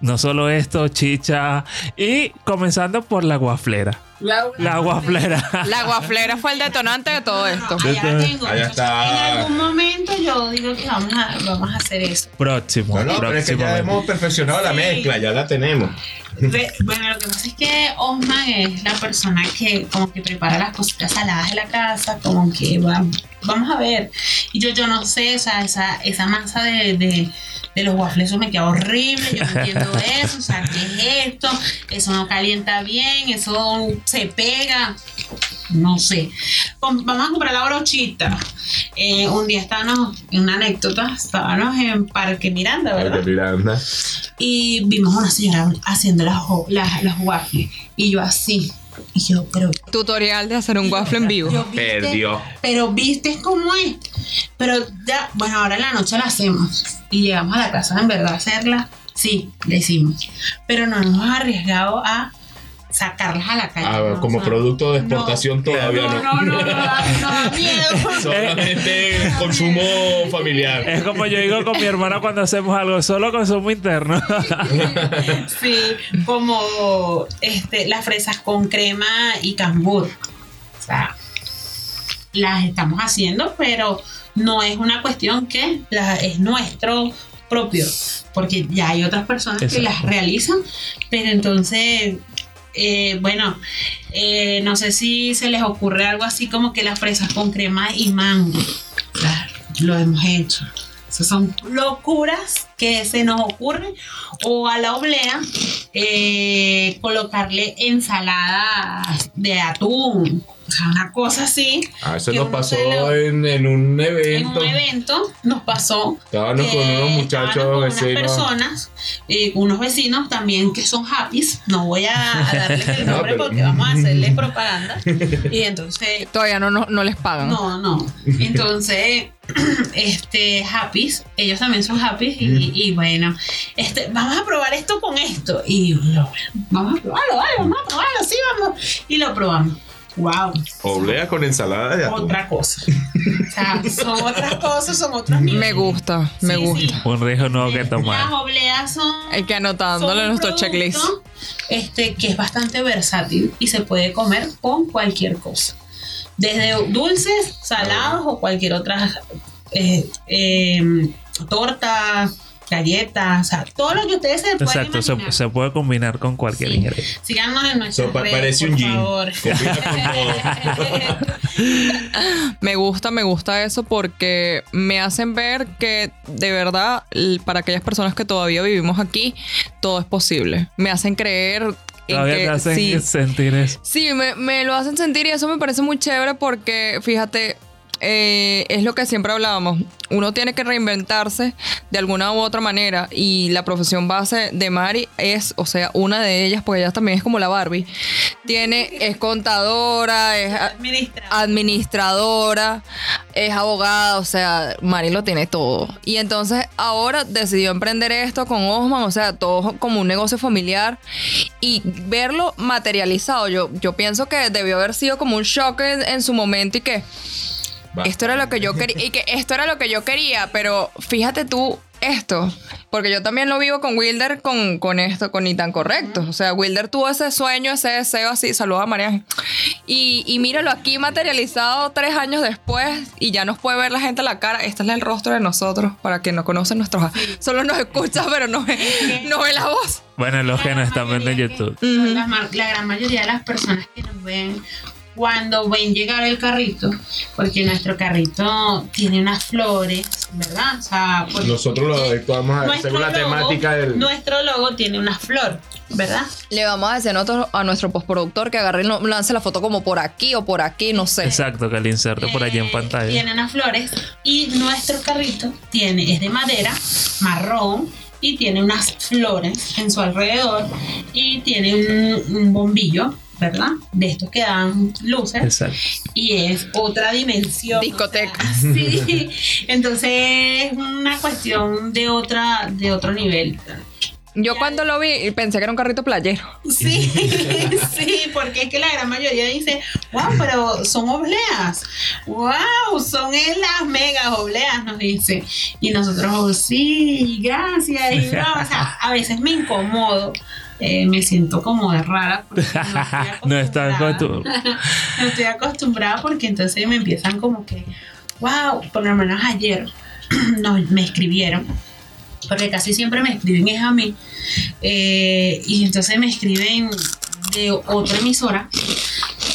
no solo esto, chicha, y comenzando por la guaflera. La guaflera. La guaflera fue el detonante de todo esto. Allá tengo. Allá está. En algún momento yo digo que vamos a, vamos a hacer eso. Próximo. No, no, pero es que ya hemos perfeccionado la Sí. mezcla, ya la tenemos. Bueno, lo que pasa es que Osman es la persona que como que prepara las cositas saladas de la casa, como que va- vamos a ver. Y yo, yo no sé, o sea, esa, esa masa de, de, de los waffles eso me queda horrible, yo no entiendo eso, o sea, ¿qué es esto? Eso no calienta bien, eso se pega. No sé. Vamos a comprar la brochita. Eh, un día estábamos, en una anécdota, estábamos en Parque Miranda, ¿verdad? Porque Miranda. y vimos a una señora haciendo las, las, las waffles y yo así Y yo, pero Tutorial de hacer un waffle en vivo. yo, ¿viste? Perdió. Pero viste cómo es. Pero ya, bueno, ahora en la noche la hacemos. Y llegamos a la casa en verdad a hacerla. Sí, le hicimos. Pero no nos hemos arriesgado a sacarlas a la calle. Ah, ¿no? como O sea, producto de exportación todavía no, no. no, no, no, da- no miedo. Solamente consumo familiar. Es como yo digo con mi hermana cuando hacemos algo, solo consumo interno. Sí, como este, las fresas con crema y cambur. O sea, las estamos haciendo, pero no es una cuestión que la- es nuestro propio, porque ya hay otras personas que Exacto. las realizan, pero entonces, eh, bueno, eh, no sé si se les ocurre algo así como que las fresas con crema y mango. Claro, lo hemos hecho. Esas son locuras que se nos ocurren. O a la oblea, eh, colocarle ensalada de atún. O sea, una cosa así. Ah, eso que nos pasó lo- en, en un En evento. un evento nos pasó. Estábamos con unos muchachos con unas vecinos. personas, eh, unos vecinos también que son happys. No voy a, a darles el No, nombre pero- porque vamos a hacerles propaganda. Y entonces Todavía no, no, no les pagan. no, no. Entonces, este, happy, ellos también son happy y, y bueno, este, vamos a probar esto con esto. Y yo, vamos a probarlo, vale, vamos a probarlo, sí, vamos. Y lo probamos. Wow, Oblea con ensalada de atún. otra cosa. O sea, son otras cosas, son otros niveles. Me gusta, me Sí, gusta. sí. Un riesgo nuevo que Las tomar. obleas son. Hay que anotándole son un nuestro checklist. Este, que es bastante versátil y se puede comer con cualquier cosa. Desde dulces, salados o cualquier otra eh, eh, torta, galletas, o sea, todo lo que ustedes se puedan Exacto, se, imaginar. se puede combinar con cualquier Sí. ingrediente. Síganos en nuestras So, pa- parece por un gin. favor. Combina con Me gusta, me gusta eso porque me hacen ver que de verdad para aquellas personas que todavía vivimos aquí, todo es posible. Me hacen creer en Todavía que te hacen sí, sentir eso. Sí, me, me lo hacen sentir y eso me parece muy chévere porque, fíjate, eh, es lo que siempre hablábamos. Uno tiene que reinventarse de alguna u otra manera y la profesión base de Mari es, o sea, una de ellas, porque ella también es como la Barbie. Tiene, es contadora, es administradora, es abogada, o sea, Mari lo tiene todo. Y entonces ahora decidió emprender esto con Osman, o sea, todo como un negocio familiar y verlo materializado. Yo, yo pienso que debió haber sido como un shock en, en su momento y que esto era lo que yo quería y que esto era lo que yo quería, pero fíjate tú esto, porque yo también lo vivo con Wilder con, con esto, con ni tan correcto. O sea, Wilder tuvo ese sueño, ese deseo así, saludos a María. Y, y míralo aquí materializado tres años después y ya nos puede ver la gente a la cara. Este es el rostro de nosotros, para quien no conocen nuestros... Solo nos escucha, pero no ve, no ve la voz. Bueno, los que nos están viendo en que- YouTube. la gran mayoría de las personas que nos ven cuando ven llegar el carrito, porque nuestro carrito tiene unas flores, ¿verdad? O sea, porque Nosotros lo adecuamos a, según la logo- temática del. Nuestro logo tiene una flor, ¿verdad? Le vamos a decir a nuestro, a nuestro postproductor que agarre y no- lance la foto como por aquí o por aquí, no sé. Exacto, que le inserte por allí en Eh, pantalla. Tiene unas flores y nuestro carrito tiene, es de madera, marrón y tiene unas flores en su alrededor y tiene un, un bombillo, ¿verdad? De estos que dan luces Exacto. y es otra dimensión. Discoteca. o sea, sí, entonces es una cuestión de otra, de otro nivel. Yo cuando lo vi pensé que era un carrito playero. Sí, sí, porque es que la gran mayoría dice, wow, pero son obleas, wow, son en las megas obleas, nos dice. Y nosotros, oh, sí, gracias. Y no, o sea, a veces me incomodo, eh, me siento como de rara. porque No está acostumbrada. no estoy acostumbrada porque entonces me empiezan como que, wow, por lo menos ayer nos, me escribieron porque casi siempre me escriben es a mí. Eh, y entonces me escriben de otra emisora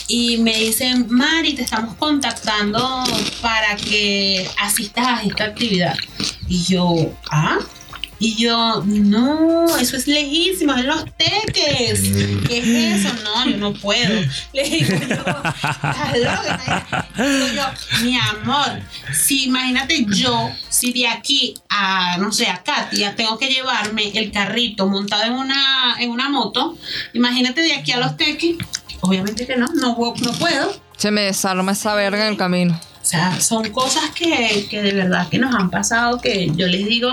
y me dicen, Mari, te estamos contactando para que asistas a esta actividad. Y yo, ¿ah? Y yo, no, eso es lejísimo, es los teques. ¿Qué es eso? No, yo no puedo. Le digo yo, "¿Estás loca?". Digo yo, mi amor, si imagínate yo, si de aquí a, no sé, a Katia tengo que llevarme el carrito montado en una, en una moto, imagínate de aquí a los teques. obviamente que no, no, no puedo. Se me desarma esa verga en el camino. O sea, son cosas que, que de verdad que nos han pasado que yo les digo,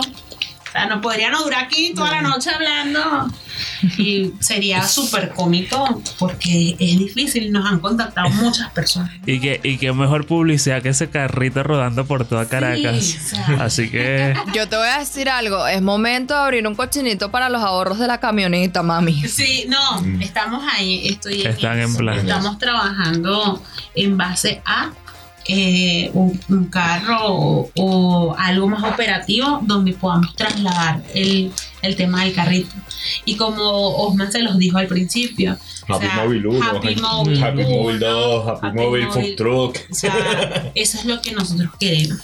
o sea, no podrían durar aquí toda la noche hablando y sería súper cómico porque es difícil, nos han contactado muchas personas. Y que, y que mejor publicidad que ese carrito rodando por toda Caracas. Sí, o sea. Así que Yo te voy a decir algo. Es momento de abrir un cochinito para los ahorros de la camioneta, mami. Sí, no, estamos ahí, estoy en Están en plan. Estamos trabajando en base a eh, un, un carro o, o algo más operativo donde podamos trasladar el, el tema del carrito. Y como Osman se los dijo al principio, o Happy sea, Mobile 1, Happy Happy Mobile Happy 1, Mobile 2, Happy Mobile Food Truck. O sea, eso es lo que nosotros queremos.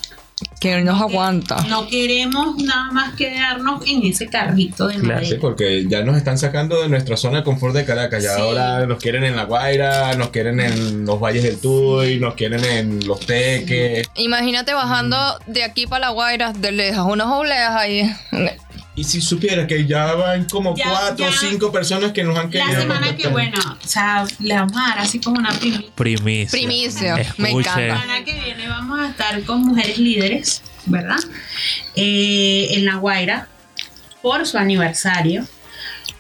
Que nos aguanta. No queremos nada más quedarnos en ese carrito de Claro, Sí, porque ya nos están sacando de nuestra zona de confort de Caracas. Ya Sí. ahora nos quieren en La Guaira, nos quieren en los valles del Tuy, nos quieren en los Teques. Imagínate bajando de aquí para la Guaira, de lejas, unas obleas ahí. Y si supieras que ya van como Ya- cuatro o cinco personas que nos han querido. La semana que, bueno, o sea, le vamos a dar así como una primicia. primicia. Primicia. Me Escuche. La encanta. semana que viene vamos a estar con mujeres líderes, ¿verdad? Eh, en La Guaira, por su aniversario.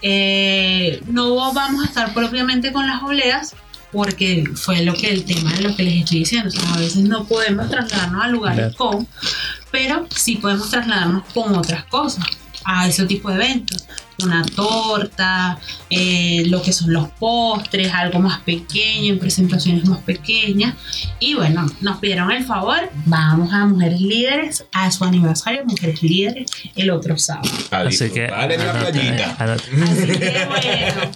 Eh, no vamos a estar propiamente con las obleas, porque fue lo que el tema de lo que les estoy diciendo. O sea, a veces no podemos trasladarnos a lugares con, pero sí podemos trasladarnos con otras cosas a ese tipo de eventos. Una torta, eh, lo que son los postres, algo más pequeño, en presentaciones más pequeñas. Y bueno, nos pidieron el favor, vamos a Mujeres Líderes, a su aniversario, Mujeres Líderes, el otro sábado. A Así que en la playita. Así que bueno,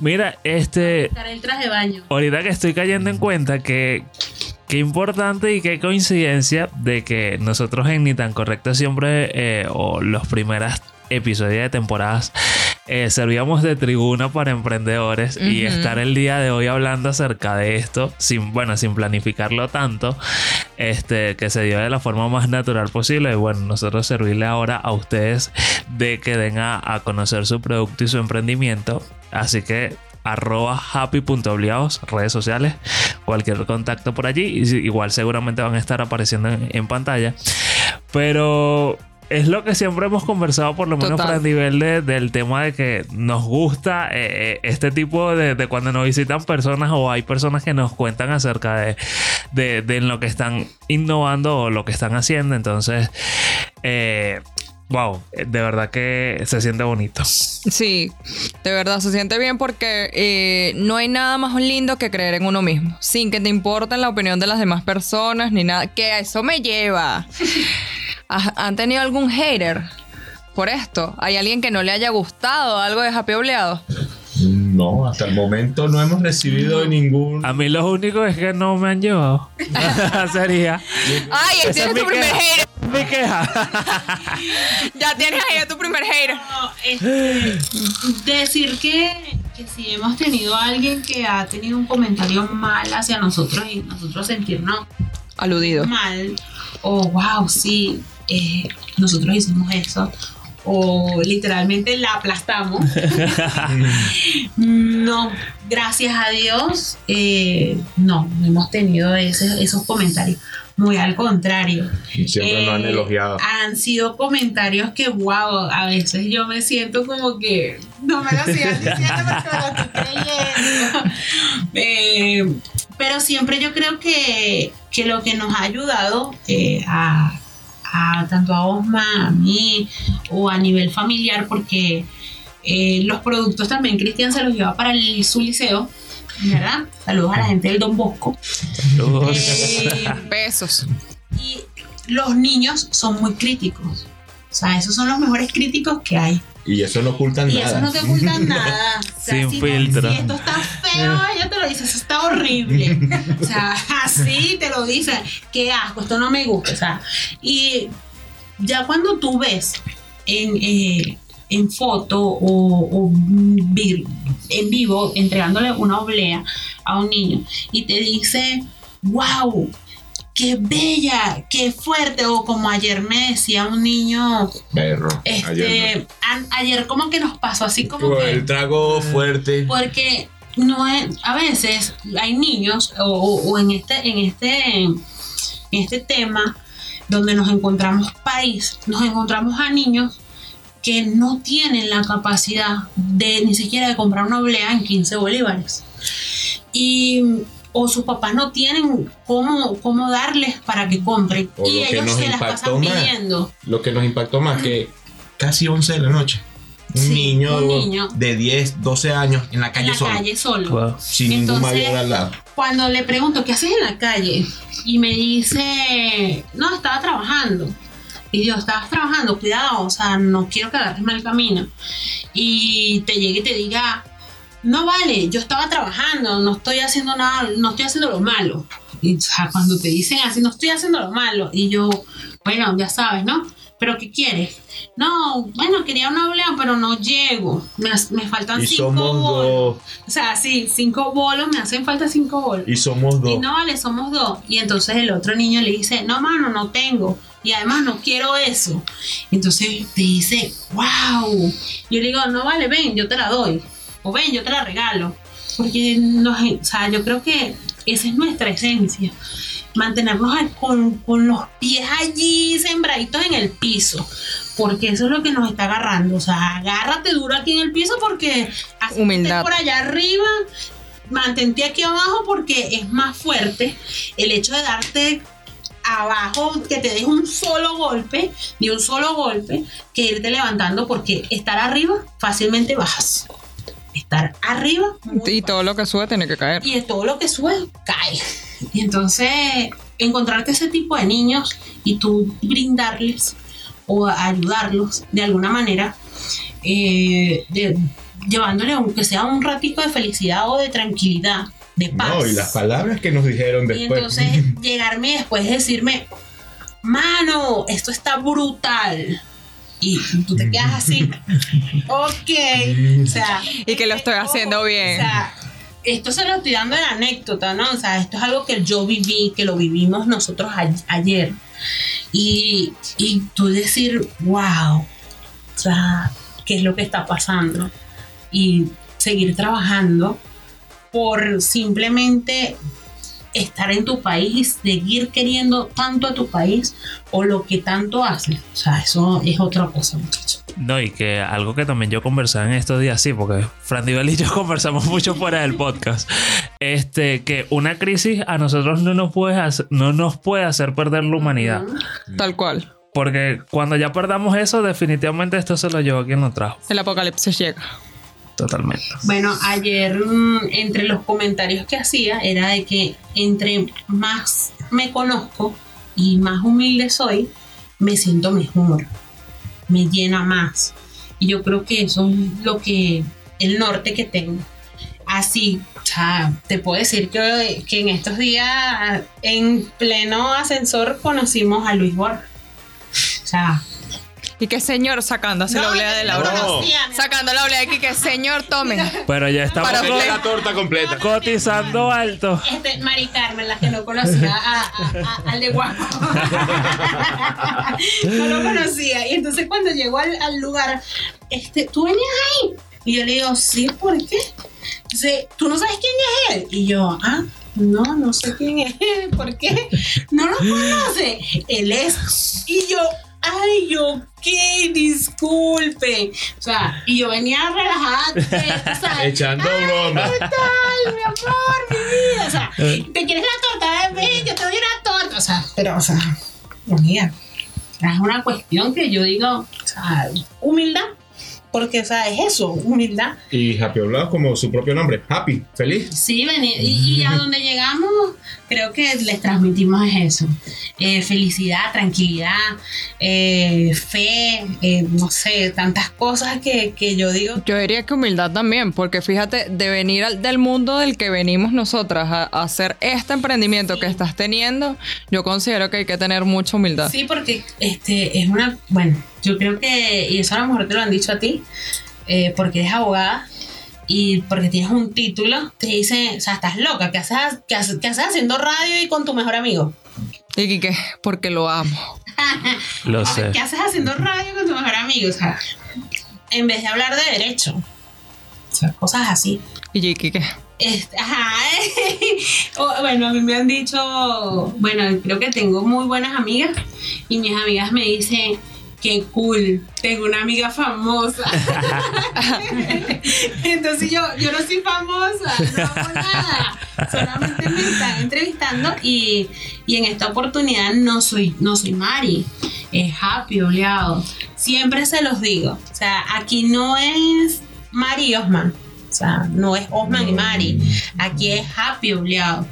Mira, este buscar el traje de baño. ahorita que estoy cayendo en cuenta que qué importante y qué coincidencia de que nosotros en Ni tan correcto siempre eh, o los primeros episodios de temporadas eh, servíamos de tribuna para emprendedores y estar el día de hoy hablando acerca de esto sin bueno sin planificarlo tanto este que se dio de la forma más natural posible. Y bueno nosotros servirle ahora a ustedes de que den a, a conocer su producto y su emprendimiento. Así que arroba happy.obligados redes sociales cualquier contacto por allí igual seguramente van a estar apareciendo en, en pantalla pero es lo que siempre hemos conversado por lo menos Total. para el nivel de- del tema de que nos gusta eh, eh, este tipo de, de cuando nos visitan personas o hay personas que nos cuentan acerca de, de, de en lo que están innovando o lo que están haciendo entonces eh, wow de verdad que se siente bonito Sí, de verdad se siente bien porque eh, no hay nada más lindo que creer en uno mismo, sin que te importe la opinión de las demás personas ni nada. Que a eso me lleva. ¿Ha- ¿Han tenido algún hater por esto? ¿Hay alguien que no le haya gustado algo de Happy Obleado? No, hasta el momento no hemos recibido ningún. a mí lo único es que no me han llevado sería ¡Ay, Esa es tu primer queja. hater! mi queja Ya tienes ahí a tu primer hater. No, este, decir que, que si hemos tenido a alguien que ha tenido un comentario mal hacia nosotros y nosotros sentirnos Aludido. mal, o wow, sí, eh, nosotros hicimos eso, o literalmente la aplastamos. no, gracias a Dios, eh, no, no hemos tenido ese- esos comentarios. Muy al contrario. Siempre nos han Eh, elogiado. Han sido comentarios que, wow, a veces yo me siento como que no me lo sigan diciendo porque me lo estoy creyendo. Eh, pero siempre yo creo que, que lo que nos ha ayudado a, a tanto a Osma, a mí o a nivel familiar, porque eh, los productos también Cristian se los lleva para el, su liceo, ¿verdad? Saludos a la gente del Don Bosco. Eh, Besos. y los niños son muy críticos. O sea, esos son los mejores críticos que hay. Y eso no ocultan Y nada. eso no te ocultan nada. O sea, Sin si no- filtro. si esto está feo, ella te lo dice, eso está horrible. O sea, así te lo dicen. Qué asco, esto no me gusta. O sea, y ya cuando tú ves en, eh, en foto o, o vir- en vivo entregándole una oblea a un niño y te dice, wow, qué bella, qué fuerte, o como ayer me decía un niño, Perro. este, ayer ayer como que nos pasó así como El que, trago fuerte. porque no es, a veces hay niños, o, o- o en este, en este, en este tema, donde nos encontramos país, nos encontramos a niños que no tienen la capacidad de ni siquiera de comprar una oblea en 15 bolívares. Y o sus papás no tienen cómo, cómo darles para que compren. O y lo que ellos nos se las impactó pasan más. pidiendo. Lo que nos impactó más que casi 11 de la noche. Un, Sí, niño, un niño. de 10, 12 años en la En calle la solo. calle solo. Wow. Sin ningún Entonces, mayor al lado. cuando le pregunto, ¿qué haces en la calle? Y me dice, no, estaba trabajando. Y yo, estabas trabajando, cuidado, o sea, no quiero que agarres mal camino. Y te llegue y te diga, no vale, yo estaba trabajando, no estoy haciendo nada, no estoy haciendo lo malo. Y o sea, cuando te dicen así, no estoy haciendo lo malo. Y yo, bueno, ya sabes, ¿no? ¿Pero qué quieres? No, bueno, quería una oblea, pero no llego. Me, me faltan Y cinco somos bolos. dos. O sea, sí, cinco bolos, me hacen falta cinco bolos. Y somos dos. Y no vale, somos dos. Y entonces el otro niño le dice, no, mano, no tengo. Y además no quiero eso. Entonces te dice, wow. Yo le digo, no vale, ven, yo te la doy. O ven, yo te la regalo. Porque nos, o sea, yo creo que esa es nuestra esencia. Mantenernos con, con los pies allí sembraditos en el piso. Porque eso es lo que nos está agarrando. O sea, agárrate duro aquí en el piso porque así por allá arriba mantente aquí abajo porque es más fuerte el hecho de darte abajo, que te des un solo golpe, ni un solo golpe, que irte levantando porque estar arriba fácilmente bajas. Estar arriba Y todo lo que sube tiene que caer. y todo lo que sube cae. Y entonces encontrarte ese tipo de niños y tú brindarles o ayudarlos de alguna manera, eh, de- llevándole aunque sea un ratito de felicidad o de tranquilidad, de paz. No, y las palabras que nos dijeron Y después. entonces llegarme después y decirme, mano, esto está brutal. Y tú te quedas así, ok, o sea, Y que lo estoy haciendo bien. o sea, esto se lo estoy dando de anécdota, ¿no? O sea, esto es algo que yo viví, que lo vivimos nosotros a- ayer. Y, y tú decir, wow, o sea, ¿qué es lo que está pasando? Y seguir trabajando por simplemente estar en tu país y seguir queriendo tanto a tu país o lo que tanto haces. O sea, eso es otra cosa, muchachos. No, y que algo que también yo conversaba en estos días, sí, porque Fran Divel y yo conversamos mucho fuera del podcast. Este, que una crisis a nosotros no nos puede hacer, no nos puede hacer perder la humanidad. Tal cual. Porque cuando ya perdamos eso, definitivamente esto se lo llevó quien lo trajo. El apocalipsis llega. Totalmente. Bueno, ayer mm, entre los comentarios que hacía era de que entre más me conozco y más humilde soy, me siento mejor, me llena más. Y yo creo que eso es lo que, el norte que tengo. Así, o sea, te puedo decir que, que en estos días, en pleno ascensor, conocimos a Luis Borja. O sea, Y que señor sacándose la oblea de no la No. Sacando la oblea de aquí, que señor, tomen. Pero ya estamos Para co- usted. la torta completa. cotizando alto. Este, Mari Carmen, la que no conocía a- a- a- al de Guapo. no lo conocía. Y entonces cuando llegó al, al lugar, este, ¿tú venías ahí? Y yo le digo, sí, ¿por qué? Dice, ¿tú no sabes quién es él? Y yo, ah, no, no sé quién es él. ¿Por qué? No lo conoce. Él es. Y yo, ay, ok, disculpe. O sea, y yo venía relajada. Echando broma. ¿Qué tal, mi amor, mi vida? O sea, ¿te quieres la torta? Ven, yo te doy una torta. O sea, pero, o sea, mira, es una cuestión que yo digo, o sea, humildad. Porque, o sea, es eso, humildad. Y Happy Hablado como su propio nombre. Happy, feliz. Sí, vení- y, y a donde llegamos, creo que les transmitimos eso. Eh, felicidad, tranquilidad, eh, fe, eh, no sé, tantas cosas que, que yo digo. Yo diría que humildad también, porque fíjate, de venir al- del mundo del que venimos nosotras a, a hacer este emprendimiento que estás teniendo, yo considero que hay que tener mucha humildad. Sí, porque este es una, bueno, yo creo que, y eso a lo mejor te lo han dicho a ti, eh, porque eres abogada y porque tienes un título, te dicen, o sea, estás loca, ¿qué haces, qué haces, qué haces haciendo radio y con tu mejor amigo? Y que porque lo amo. Lo sé. ¿Qué haces haciendo radio con tu mejor amigo? O sea, en vez de hablar de derecho, o sea, cosas así. Y Este, ajá. O, bueno, a mí me han dicho, bueno, creo que tengo muy buenas amigas y mis amigas me dicen, qué cool, tengo una amiga famosa. Entonces yo, yo no soy famosa, no hago nada, solamente me están entrevistando y, y en esta oportunidad no soy, no soy Mari, es Happy Oleado. Siempre se los digo, o sea, aquí no es Mari y Osman, o sea, no es Osman y Mari, aquí es Happy Oleado.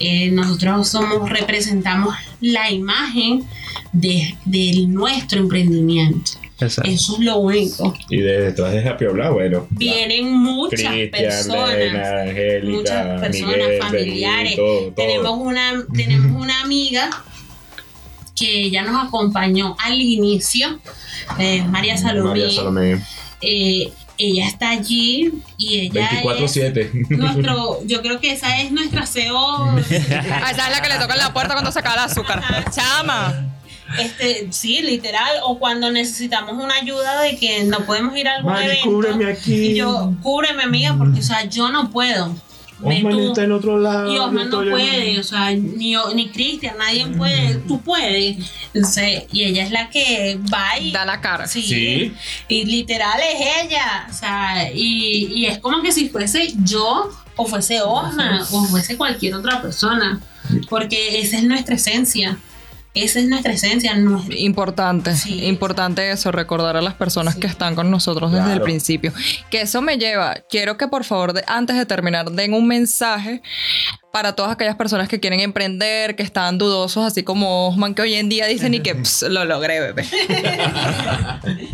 Eh, nosotros somos, representamos la imagen de, de nuestro emprendimiento. Exacto. Eso es lo único. Y de detrás de Happy Habla, bueno. Vienen muchas personas. Angélica, muchas personas Miguel, familiares. Berlín, todo, todo. Tenemos una, tenemos una amiga que ella nos acompañó al inicio, eh, María Salomé. María Salomé. Eh, ella está allí y ella es 24-7. nuestro, yo creo que esa es nuestra CEO. Esa es la que le toca en la puerta cuando se acaba el azúcar. Chama. Este, sí, literal, o cuando necesitamos una ayuda de que no podemos ir a algún Mari, evento. cúbreme aquí. Y yo, cúbreme, amiga, porque, o sea, yo no puedo. Osman tú. está en otro lado. Y Osman no puede, o sea, ni, ni Cristian, nadie puede, tú puedes. Entonces, y ella es la que va y. Da la cara. Sí, Sí. Y literal es ella. O sea, y, y es como que si fuese yo, o fuese Osman, o fuese cualquier otra persona. Porque esa es nuestra esencia. Esa es nuestra esencia. Importante, Sí. importante eso, recordar a las personas Sí. que están con nosotros desde el principio. Que eso me lleva, quiero que por favor, de- antes de terminar, den un mensaje para todas aquellas personas que quieren emprender, que están dudosos, así como Osman, que hoy en día dicen y que "Ps, lo logré, bebé.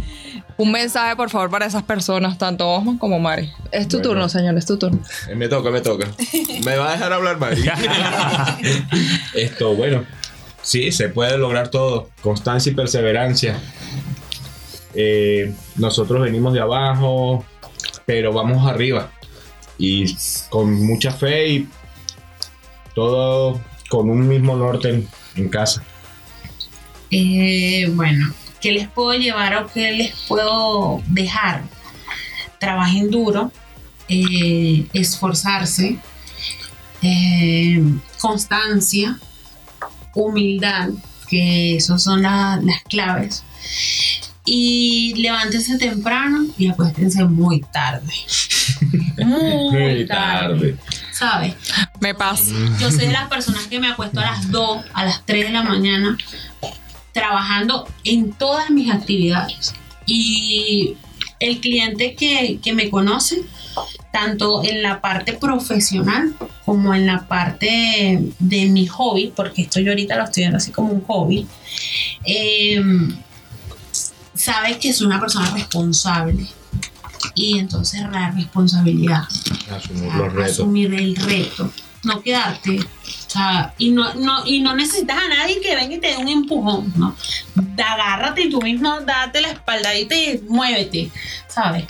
un mensaje, por favor, para esas personas, tanto Osman como Mari. Es tu Bueno. turno, señor, es tu turno. Eh, Me toca, me toca. ¿Me va a dejar hablar, Mari? Esto, bueno. Sí, se puede lograr todo. Constancia y perseverancia. Eh, nosotros venimos de abajo, pero vamos arriba. Y con mucha fe y todo con un mismo norte en, casa. Eh, bueno, ¿qué les puedo llevar o qué les puedo dejar? Trabajen duro, eh, esforzarse, eh, constancia, humildad, que esas son la- las claves. Y levántense temprano y acuéstense muy tarde. Muy tarde. ¿Sabes? Me pasa. Yo soy de las personas que me acuesto a las 2, a las 3 de la mañana, trabajando en todas mis actividades. Y el cliente que, que me conoce, tanto en la parte profesional como en la parte de mi hobby, porque esto yo ahorita lo estoy viendo así como un hobby, eh, sabe que soy una persona responsable. Y entonces la responsabilidad Asumir los retos. asumir el reto, no quedarte. O sea, y no, no, y no necesitas a nadie que venga y te dé un empujón, ¿no? Agárrate y tú mismo date la espaldadita y muévete, ¿sabes?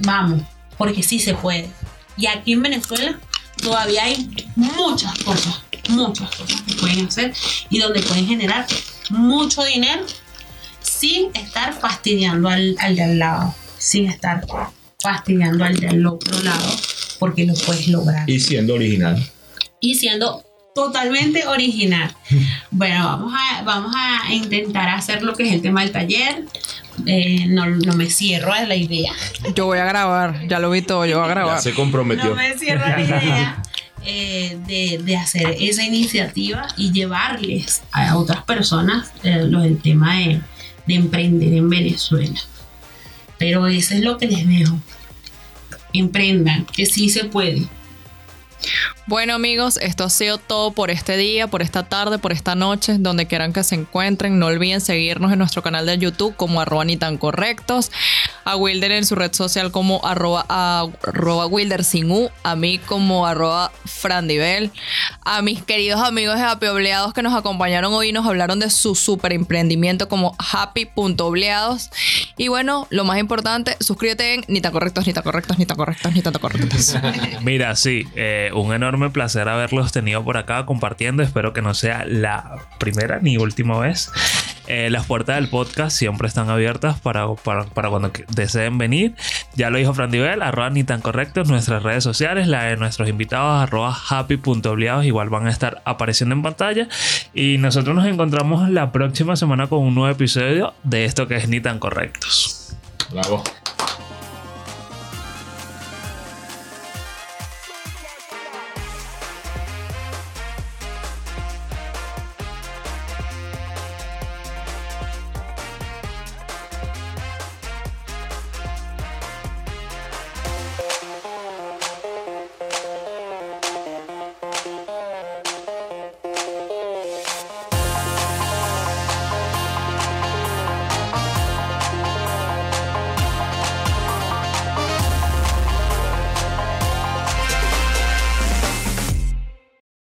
Vamos, porque sí se puede. Y aquí en Venezuela todavía hay muchas cosas, muchas cosas que pueden hacer y donde pueden generar mucho dinero sin estar fastidiando al, al de al lado, sin estar fastidiando al del otro lado, porque lo puedes lograr. Y siendo original. Y siendo totalmente original. Bueno, vamos a, vamos a intentar hacer lo que es el tema del taller. Eh, no, no me cierro a la idea. Yo voy a grabar, ya lo vi todo, yo voy a Ya grabar. se comprometió. No me cierro a la idea eh, de, de hacer esa iniciativa y llevarles a otras personas eh, lo del tema de, de emprender en Venezuela. Pero eso es lo que les dejo. Emprendan, que sí se puede. Bueno amigos, esto ha sido todo por este día, por esta tarde, por esta noche, donde quieran que se encuentren. No olviden seguirnos en nuestro canal de YouTube como arroba ni tan correctos, a Wilder en su red social como arroba, arroba Wilder sin U, a mí como arroba Frandivel, a mis queridos amigos de Happy Obleados que nos acompañaron hoy y nos hablaron de su super emprendimiento como happy.obleados. Y bueno, lo más importante, suscríbete en ni tan correctos, ni tan correctos, ni tan correctos, ni tan correctos. Mira, sí, eh, un enorme placer haberlos tenido por acá compartiendo. Espero que no sea la primera ni última vez. Eh, las puertas del podcast siempre están abiertas para, para, para cuando deseen venir. Ya lo dijo Fran Divel, arroba ni tan correctos, nuestras redes sociales, la de nuestros invitados, arroba happy.obligados, igual van a estar apareciendo en pantalla. Y nosotros nos encontramos la próxima semana con un nuevo episodio de esto que es ni tan correctos. Bravo.